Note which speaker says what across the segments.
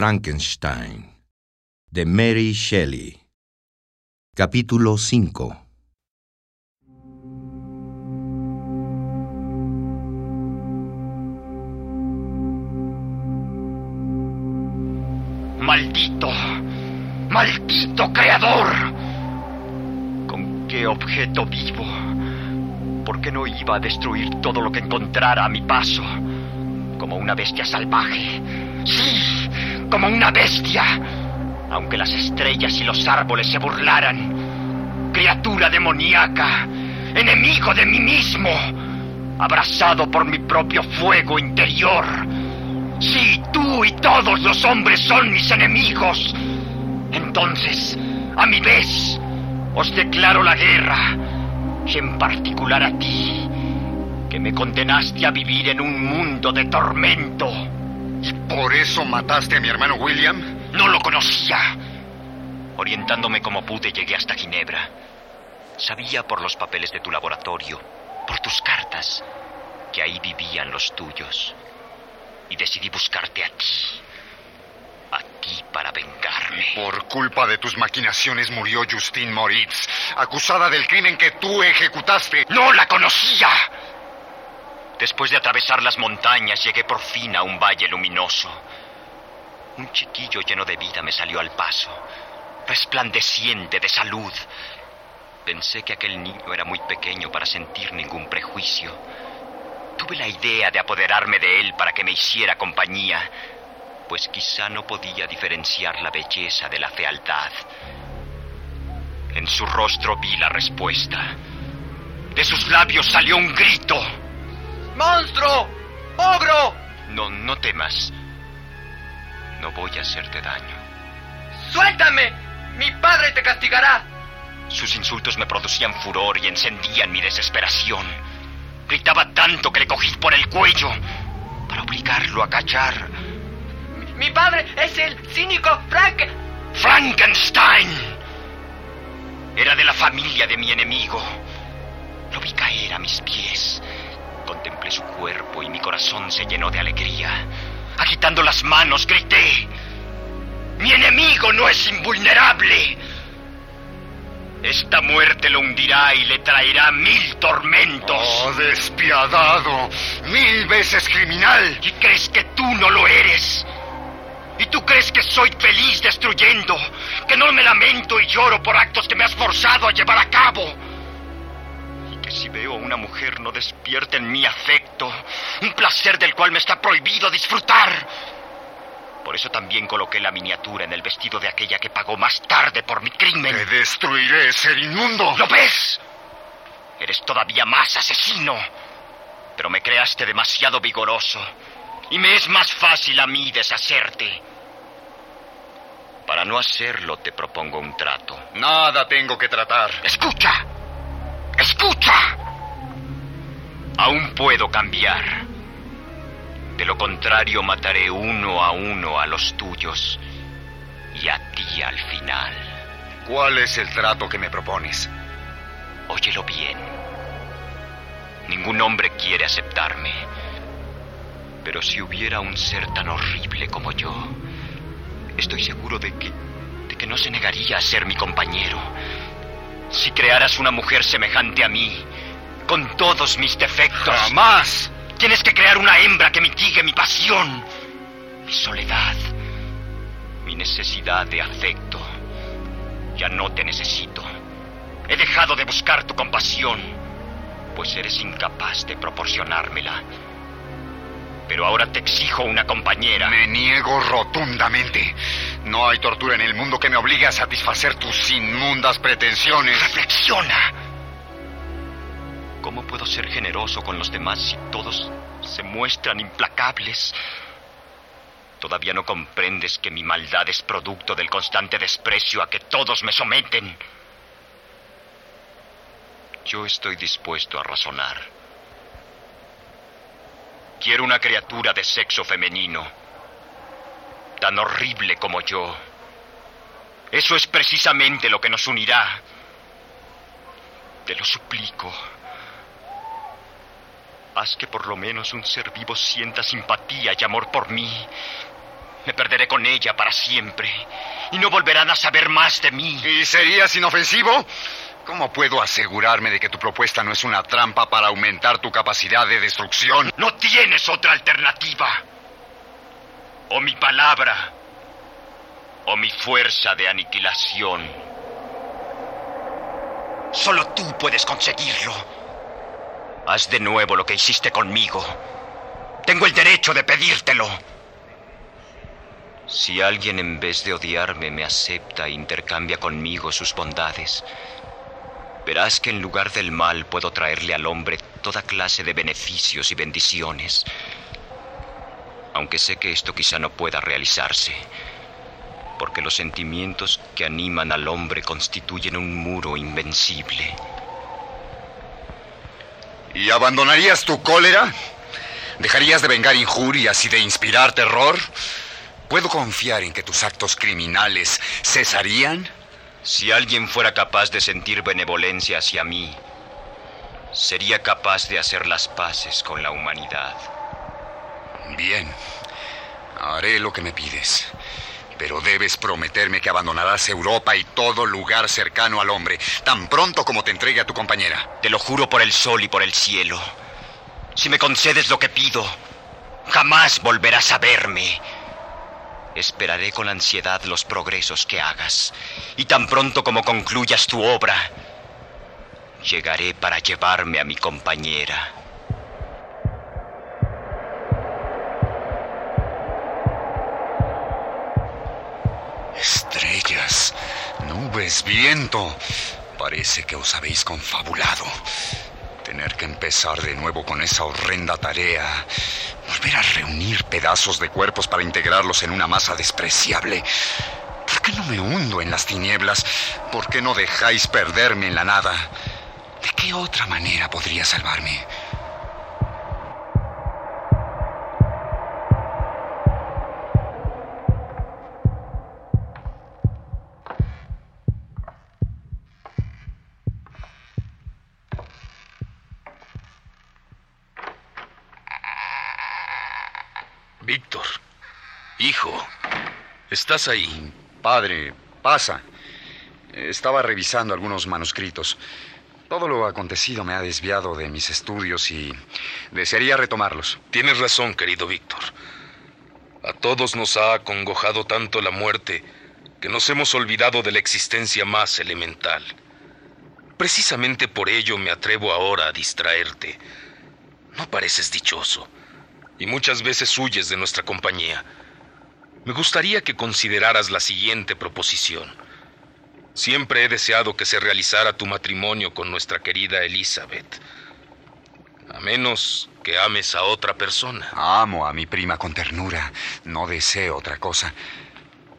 Speaker 1: Frankenstein de Mary Shelley. Capítulo 5
Speaker 2: Maldito, maldito creador. ¿Con qué objeto vivo? ¿Por qué no iba a destruir todo lo que encontrara a mi paso? Como una bestia salvaje. Sí, como una bestia. Aunque las estrellas y los árboles se burlaran. Criatura demoníaca. Enemigo de mí mismo. Abrazado por mi propio fuego interior. Sí, tú y todos los hombres son mis enemigos. Entonces, a mi vez, os declaro la guerra. Y en particular a ti, que me condenaste a vivir en un mundo de tormento.
Speaker 3: ¿Y por eso mataste a mi hermano William?
Speaker 2: No lo conocía. Orientándome como pude, llegué hasta Ginebra. Sabía por los papeles de tu laboratorio, por tus cartas, que ahí vivían los tuyos. Y decidí buscarte a ti. A ti para vengarme.
Speaker 3: Por culpa de tus maquinaciones murió Justine Moritz, acusada del crimen que tú ejecutaste.
Speaker 2: ¡No la conocía! Después de atravesar las montañas, llegué por fin a un valle luminoso. Un chiquillo lleno de vida me salió al paso, resplandeciente de salud. Pensé que aquel niño era muy pequeño para sentir ningún prejuicio. Tuve la idea de apoderarme de él para que me hiciera compañía, pues quizá no podía diferenciar la belleza de la fealdad. En su rostro vi la respuesta. De sus labios salió un grito. ¡Monstruo! ¡Ogro! No, no temas. No voy a hacerte daño. ¡Suéltame! ¡Mi padre te castigará! Sus insultos me producían furor y encendían mi desesperación. Gritaba tanto que le cogí por el cuello para obligarlo a callar.
Speaker 4: Mi padre es el cínico Frank.
Speaker 2: ¡Frankenstein! Era de la familia de mi enemigo. Lo vi caer a mis pies. Contemplé su cuerpo y mi corazón se llenó de alegría. Agitando las manos, grité. Mi enemigo no es invulnerable. Esta muerte lo hundirá y le traerá mil tormentos.
Speaker 3: ¡Oh, despiadado! ¡Mil veces criminal!
Speaker 2: ¿Y crees que tú no lo eres? ¿Y tú crees que soy feliz destruyendo? ¿Que no me lamento y lloro por actos que me has forzado a llevar a cabo? ¿Y que si veo a una mujer no despierta en mi afecto? Un placer del cual me está prohibido disfrutar. Por eso también coloqué la miniatura en el vestido de aquella que pagó más tarde por mi crimen.
Speaker 3: Te destruiré, ser inmundo.
Speaker 2: ¿Lo ves? Eres todavía más asesino. Pero me creaste demasiado vigoroso. Y me es más fácil a mí deshacerte. Para no hacerlo te propongo un trato.
Speaker 3: Nada tengo que tratar.
Speaker 2: Escucha. Escucha. Aún puedo cambiar. De lo contrario mataré uno a uno a los tuyos. Y a ti al final.
Speaker 3: ¿Cuál es el trato que me propones?
Speaker 2: Óyelo bien. Ningún hombre quiere aceptarme. Pero si hubiera un ser tan horrible como yo, estoy seguro de que, de que no se negaría a ser mi compañero. Si crearas una mujer semejante a mí, con todos mis defectos.
Speaker 3: ¡Jamás!
Speaker 2: Tienes que crear una hembra que mitigue mi pasión, mi soledad, mi necesidad de afecto. Ya no te necesito. He dejado de buscar tu compasión, pues eres incapaz de proporcionármela. Pero ahora te exijo una compañera.
Speaker 3: Me niego rotundamente. No hay tortura en el mundo que me obligue a satisfacer tus inmundas pretensiones.
Speaker 2: Reflexiona. ¿Cómo puedo ser generoso con los demás si todos se muestran implacables? Todavía no comprendes que mi maldad es producto del constante desprecio a que todos me someten. Yo estoy dispuesto a razonar. Quiero una criatura de sexo femenino, tan horrible como yo. Eso es precisamente lo que nos unirá. Te lo suplico. Haz que por lo menos un ser vivo sienta simpatía y amor por mí. Me perderé con ella para siempre. Y no volverán a saber más de mí.
Speaker 3: ¿Y serías inofensivo? ¿Cómo puedo asegurarme de que tu propuesta no es una trampa para aumentar tu capacidad de destrucción?
Speaker 2: No tienes otra alternativa. O mi palabra, o mi fuerza de aniquilación. Solo tú puedes conseguirlo. Haz de nuevo lo que hiciste conmigo. Tengo el derecho de pedírtelo. Si alguien en vez de odiarme me acepta e intercambia conmigo sus bondades, verás que en lugar del mal puedo traerle al hombre toda clase de beneficios y bendiciones. Aunque sé que esto quizá no pueda realizarse, porque los sentimientos que animan al hombre constituyen un muro invencible.
Speaker 3: ¿Y abandonarías tu cólera? ¿Dejarías de vengar injurias y de inspirar terror? ¿Puedo confiar en que tus actos criminales cesarían?
Speaker 2: Si alguien fuera capaz de sentir benevolencia hacia mí, sería capaz de hacer las paces con la humanidad.
Speaker 3: Bien, haré lo que me pides. Pero debes prometerme que abandonarás Europa y todo lugar cercano al hombre, tan pronto como te entregue a tu compañera.
Speaker 2: Te lo juro por el sol y por el cielo. Si me concedes lo que pido, jamás volverás a verme. Esperaré con ansiedad los progresos que hagas, y tan pronto como concluyas tu obra, llegaré para llevarme a mi compañera.
Speaker 3: Nubes, viento. Parece que os habéis confabulado. Tener que empezar de nuevo con esa horrenda tarea. Volver a reunir pedazos de cuerpos para integrarlos en una masa despreciable. ¿Por qué no me hundo en las tinieblas? ¿Por qué no dejáis perderme en la nada? ¿De qué otra manera podría salvarme?
Speaker 5: Víctor, hijo, ¿estás ahí?
Speaker 3: Padre, pasa. Estaba revisando algunos manuscritos. Todo lo acontecido me ha desviado de mis estudios y desearía retomarlos.
Speaker 5: Tienes razón, querido Víctor. A todos nos ha acongojado tanto la muerte que nos hemos olvidado de la existencia más elemental. Precisamente por ello me atrevo ahora a distraerte. No pareces dichoso y muchas veces huyes de nuestra compañía. Me gustaría que consideraras la siguiente proposición. Siempre he deseado que se realizara tu matrimonio con nuestra querida Elizabeth. A menos que ames a otra persona.
Speaker 3: Amo a mi prima con ternura. No deseo otra cosa.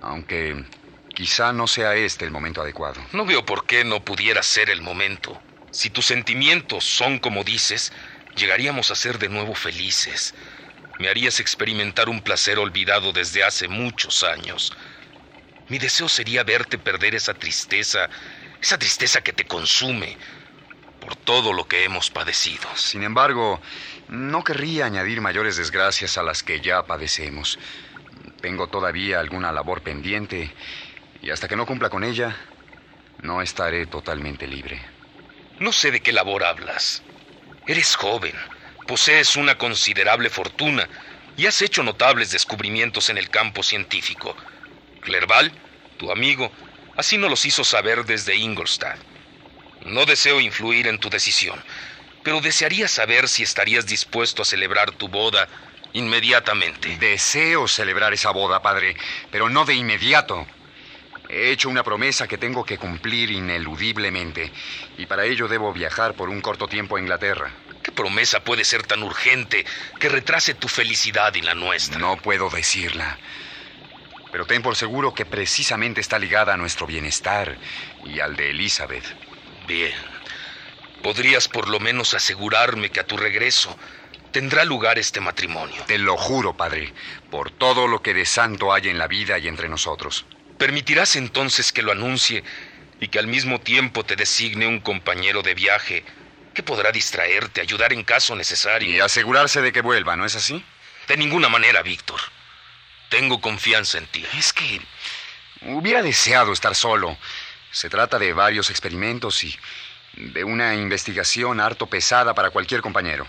Speaker 3: Aunque quizá no sea este el momento adecuado.
Speaker 5: No veo por qué no pudiera ser el momento. Si tus sentimientos son como dices, llegaríamos a ser de nuevo felices. Me harías experimentar un placer olvidado desde hace muchos años. Mi deseo sería verte perder esa tristeza, esa tristeza que te consume por todo lo que hemos padecido.
Speaker 3: Sin embargo, no querría añadir mayores desgracias a las que ya padecemos. Tengo todavía alguna labor pendiente y hasta que no cumpla con ella, no estaré totalmente libre.
Speaker 5: No sé de qué labor hablas. Eres joven, posees una considerable fortuna y has hecho notables descubrimientos en el campo científico. Clerval, tu amigo, así nos los hizo saber desde Ingolstadt. No deseo influir en tu decisión, pero desearía saber si estarías dispuesto a celebrar tu boda inmediatamente.
Speaker 3: Deseo celebrar esa boda, padre, pero no de inmediato. He hecho una promesa que tengo que cumplir ineludiblemente, y para ello debo viajar por un corto tiempo a Inglaterra.
Speaker 5: ¿Qué promesa puede ser tan urgente que retrase tu felicidad y la nuestra?
Speaker 3: No puedo decirla. Pero ten por seguro que precisamente está ligada a nuestro bienestar y al de Elizabeth.
Speaker 5: Bien. ¿Podrías por lo menos asegurarme que a tu regreso tendrá lugar este matrimonio?
Speaker 3: Te lo juro, padre, por todo lo que de santo hay en la vida y entre nosotros.
Speaker 5: ¿Permitirás entonces que lo anuncie y que al mismo tiempo te designe un compañero de viaje que podrá distraerte, ayudar en caso necesario?
Speaker 3: Y asegurarse de que vuelva, ¿no es así?
Speaker 5: De ninguna manera, Víctor. Tengo confianza en ti.
Speaker 3: Es que hubiera deseado estar solo. Se trata de varios experimentos y de una investigación harto pesada para cualquier compañero.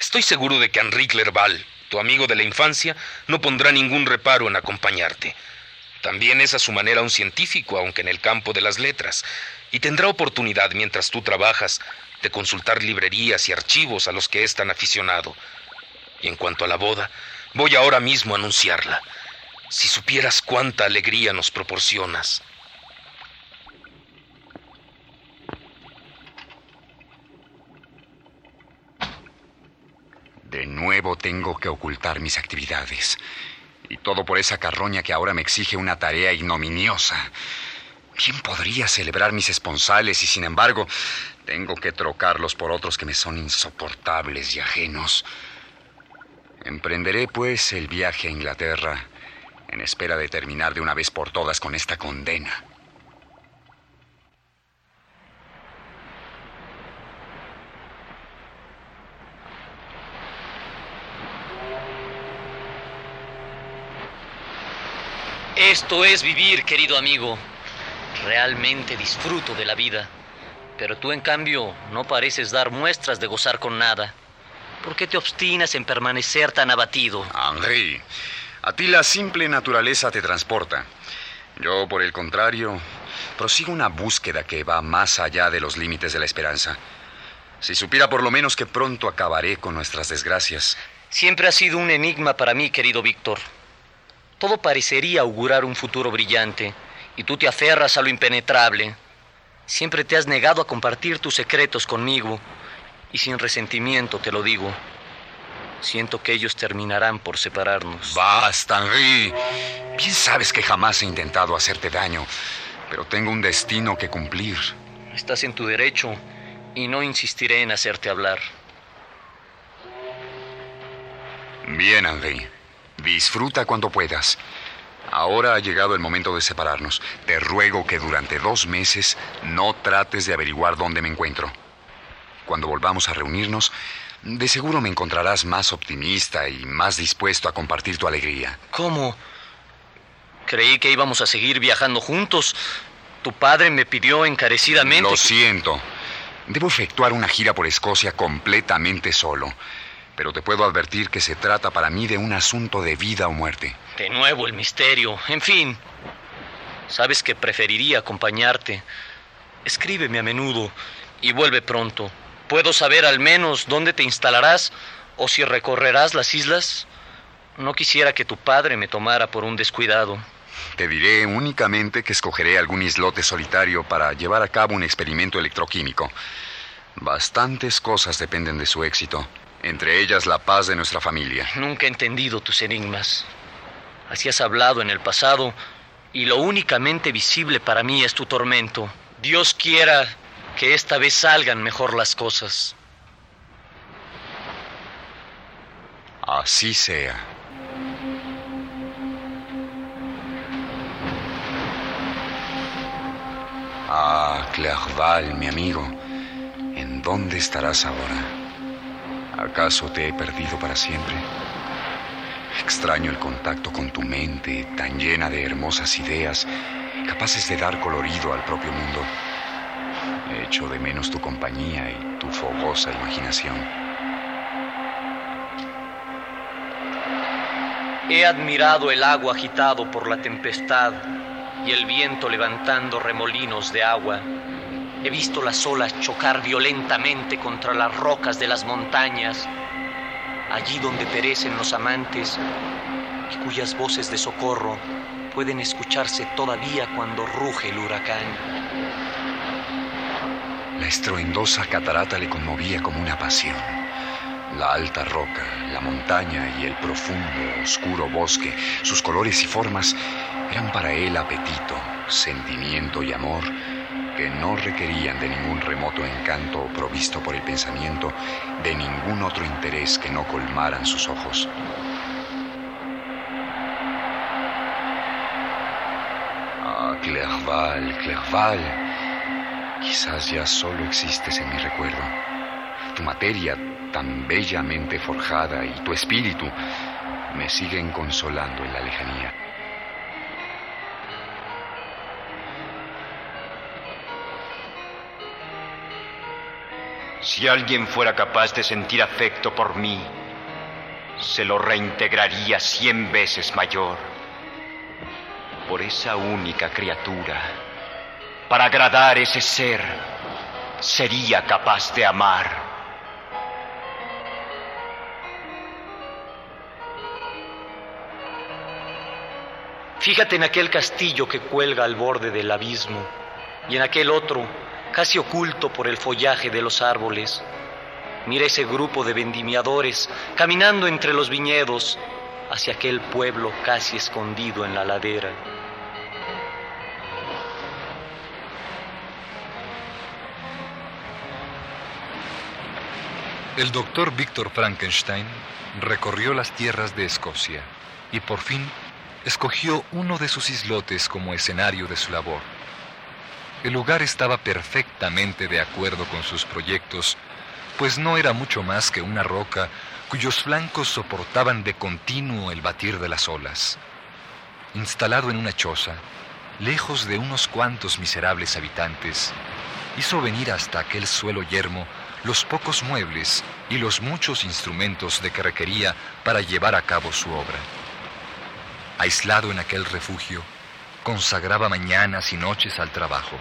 Speaker 5: Estoy seguro de que Henri Clerval, tu amigo de la infancia, no pondrá ningún reparo en acompañarte. También es a su manera un científico, aunque en el campo de las letras, y tendrá oportunidad mientras tú trabajas de consultar librerías y archivos a los que es tan aficionado. Y en cuanto a la boda, voy ahora mismo a anunciarla. Si supieras cuánta alegría nos proporcionas.
Speaker 3: De nuevo tengo que ocultar mis actividades. Y todo por esa carroña que ahora me exige una tarea ignominiosa. ¿Quién podría celebrar mis esponsales y sin embargo tengo que trocarlos por otros que me son insoportables y ajenos? Emprenderé pues el viaje a Inglaterra en espera de terminar de una vez por todas con esta condena.
Speaker 6: Esto es vivir, querido amigo. Realmente disfruto de la vida. Pero tú, en cambio, no pareces dar muestras de gozar con nada. ¿Por qué te obstinas en permanecer tan abatido?
Speaker 3: Henri, a ti la simple naturaleza te transporta. Yo, por el contrario, prosigo una búsqueda que va más allá de los límites de la esperanza. Si supiera por lo menos que pronto acabaré con nuestras desgracias.
Speaker 6: Siempre ha sido un enigma para mí, querido Víctor. Todo parecería augurar un futuro brillante, y tú te aferras a lo impenetrable. Siempre te has negado a compartir tus secretos conmigo, y sin resentimiento te lo digo. Siento que ellos terminarán por separarnos.
Speaker 3: Basta, Henri. Bien sabes que jamás he intentado hacerte daño, pero tengo un destino que cumplir.
Speaker 6: Estás en tu derecho, y no insistiré en hacerte hablar.
Speaker 3: Bien, Henri. Disfruta cuando puedas. Ahora ha llegado el momento de separarnos. Te ruego que durante dos meses no trates de averiguar dónde me encuentro. Cuando volvamos a reunirnos, de seguro me encontrarás más optimista y más dispuesto a compartir tu alegría.
Speaker 6: ¿Cómo? Creí que íbamos a seguir viajando juntos. Tu padre me pidió encarecidamente.
Speaker 3: Lo siento. Debo efectuar una gira por Escocia completamente solo pero te puedo advertir que se trata para mí de un asunto de vida o muerte.
Speaker 6: De nuevo el misterio. En fin, sabes que preferiría acompañarte. Escríbeme a menudo y vuelve pronto. ¿Puedo saber al menos dónde te instalarás o si recorrerás las islas? No quisiera que tu padre me tomara por un descuidado.
Speaker 3: Te diré únicamente que escogeré algún islote solitario para llevar a cabo un experimento electroquímico. Bastantes cosas dependen de su éxito entre ellas la paz de nuestra familia.
Speaker 6: Nunca he entendido tus enigmas. Así has hablado en el pasado y lo únicamente visible para mí es tu tormento. Dios quiera que esta vez salgan mejor las cosas.
Speaker 3: Así sea. Ah, Clerval, mi amigo, ¿en dónde estarás ahora? ¿Acaso te he perdido para siempre? Extraño el contacto con tu mente, tan llena de hermosas ideas, capaces de dar colorido al propio mundo. Echo de menos tu compañía y tu fogosa imaginación.
Speaker 6: He admirado el agua agitado por la tempestad y el viento levantando remolinos de agua He visto las olas chocar violentamente contra las rocas de las montañas, allí donde perecen los amantes y cuyas voces de socorro pueden escucharse todavía cuando ruge el huracán.
Speaker 3: La estruendosa catarata le conmovía como una pasión. La alta roca, la montaña y el profundo, oscuro bosque, sus colores y formas eran para él apetito, sentimiento y amor que no requerían de ningún remoto encanto provisto por el pensamiento, de ningún otro interés que no colmaran sus ojos. Ah, Clerval, Clerval, quizás ya solo existes en mi recuerdo. Tu materia tan bellamente forjada y tu espíritu, me siguen consolando en la lejanía.
Speaker 2: Si alguien fuera capaz de sentir afecto por mí, se lo reintegraría cien veces mayor por esa única criatura. Para agradar ese ser, sería capaz de amar.
Speaker 6: Fíjate en aquel castillo que cuelga al borde del abismo y en aquel otro, casi oculto por el follaje de los árboles. Mira ese grupo de vendimiadores caminando entre los viñedos hacia aquel pueblo casi escondido en la ladera.
Speaker 7: El doctor Víctor Frankenstein recorrió las tierras de Escocia y por fin escogió uno de sus islotes como escenario de su labor. El lugar estaba perfectamente de acuerdo con sus proyectos, pues no era mucho más que una roca cuyos flancos soportaban de continuo el batir de las olas. Instalado en una choza, lejos de unos cuantos miserables habitantes, hizo venir hasta aquel suelo yermo los pocos muebles y los muchos instrumentos de que requería para llevar a cabo su obra. Aislado en aquel refugio, consagraba mañanas y noches al trabajo,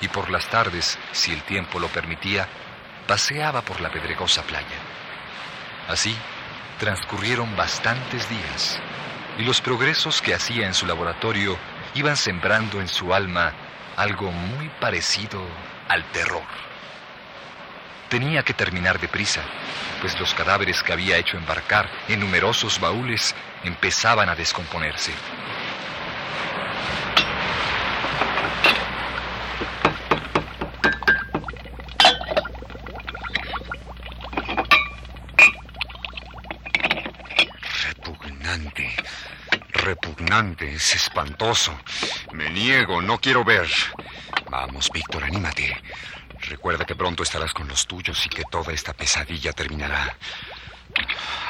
Speaker 7: y por las tardes, si el tiempo lo permitía, paseaba por la pedregosa playa. Así transcurrieron bastantes días, y los progresos que hacía en su laboratorio iban sembrando en su alma algo muy parecido al terror. Tenía que terminar deprisa, pues los cadáveres que había hecho embarcar en numerosos baúles empezaban a descomponerse.
Speaker 3: Es espantoso. Me niego. No quiero ver. Vamos, Víctor, anímate. Recuerda que pronto estarás con los tuyos y que toda esta pesadilla terminará.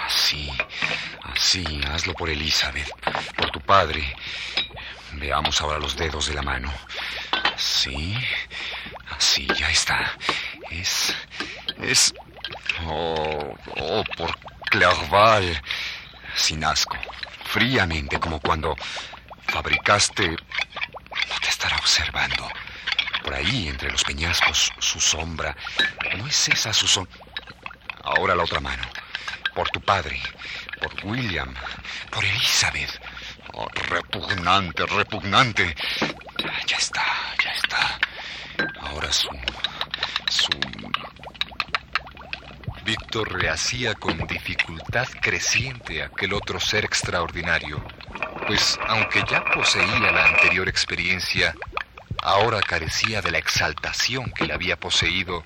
Speaker 3: Así, así, hazlo por Elizabeth, por tu padre. Veamos ahora los dedos de la mano. Sí, así, ya está. Es, es... Oh, oh, por Clerval. Sin asco, fríamente, como cuando fabricaste... No te estará observando. Por ahí, entre los peñascos, su sombra. ¿No es esa su sombra? Ahora la otra mano. Por tu padre, por William, por Elizabeth. Oh, repugnante, repugnante. Ya está, ya está. Ahora su... su...
Speaker 7: Víctor rehacía con dificultad creciente aquel otro ser extraordinario, pues aunque ya poseía la anterior experiencia, Ahora carecía de la exaltación que le había poseído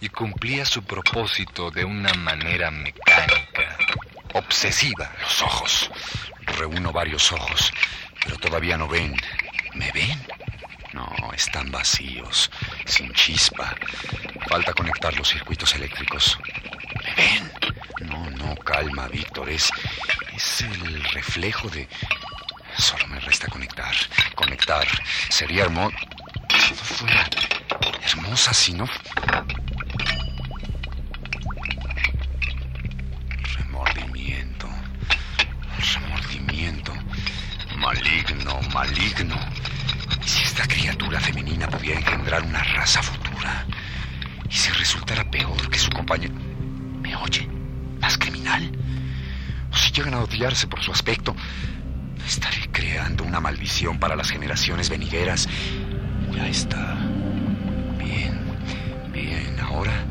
Speaker 7: y cumplía su propósito de una manera mecánica, obsesiva.
Speaker 3: Los ojos. Reúno varios ojos, pero todavía no ven. ¿Me ven? No, están vacíos, sin chispa. Falta conectar los circuitos eléctricos. No, no, calma, Víctor. Es, es el reflejo de, Solo me resta conectar. Conectar. Sería hermoso. No fuera hermosa, si no. Remordimiento. Remordimiento. Maligno, maligno. ¿Y si esta criatura femenina pudiera engendrar una raza futura? ¿Y si resultara peor que su compañero? noche, más criminal. O si llegan a odiarse por su aspecto, estaré creando una maldición para las generaciones venideras. Ya está. Bien, bien, ahora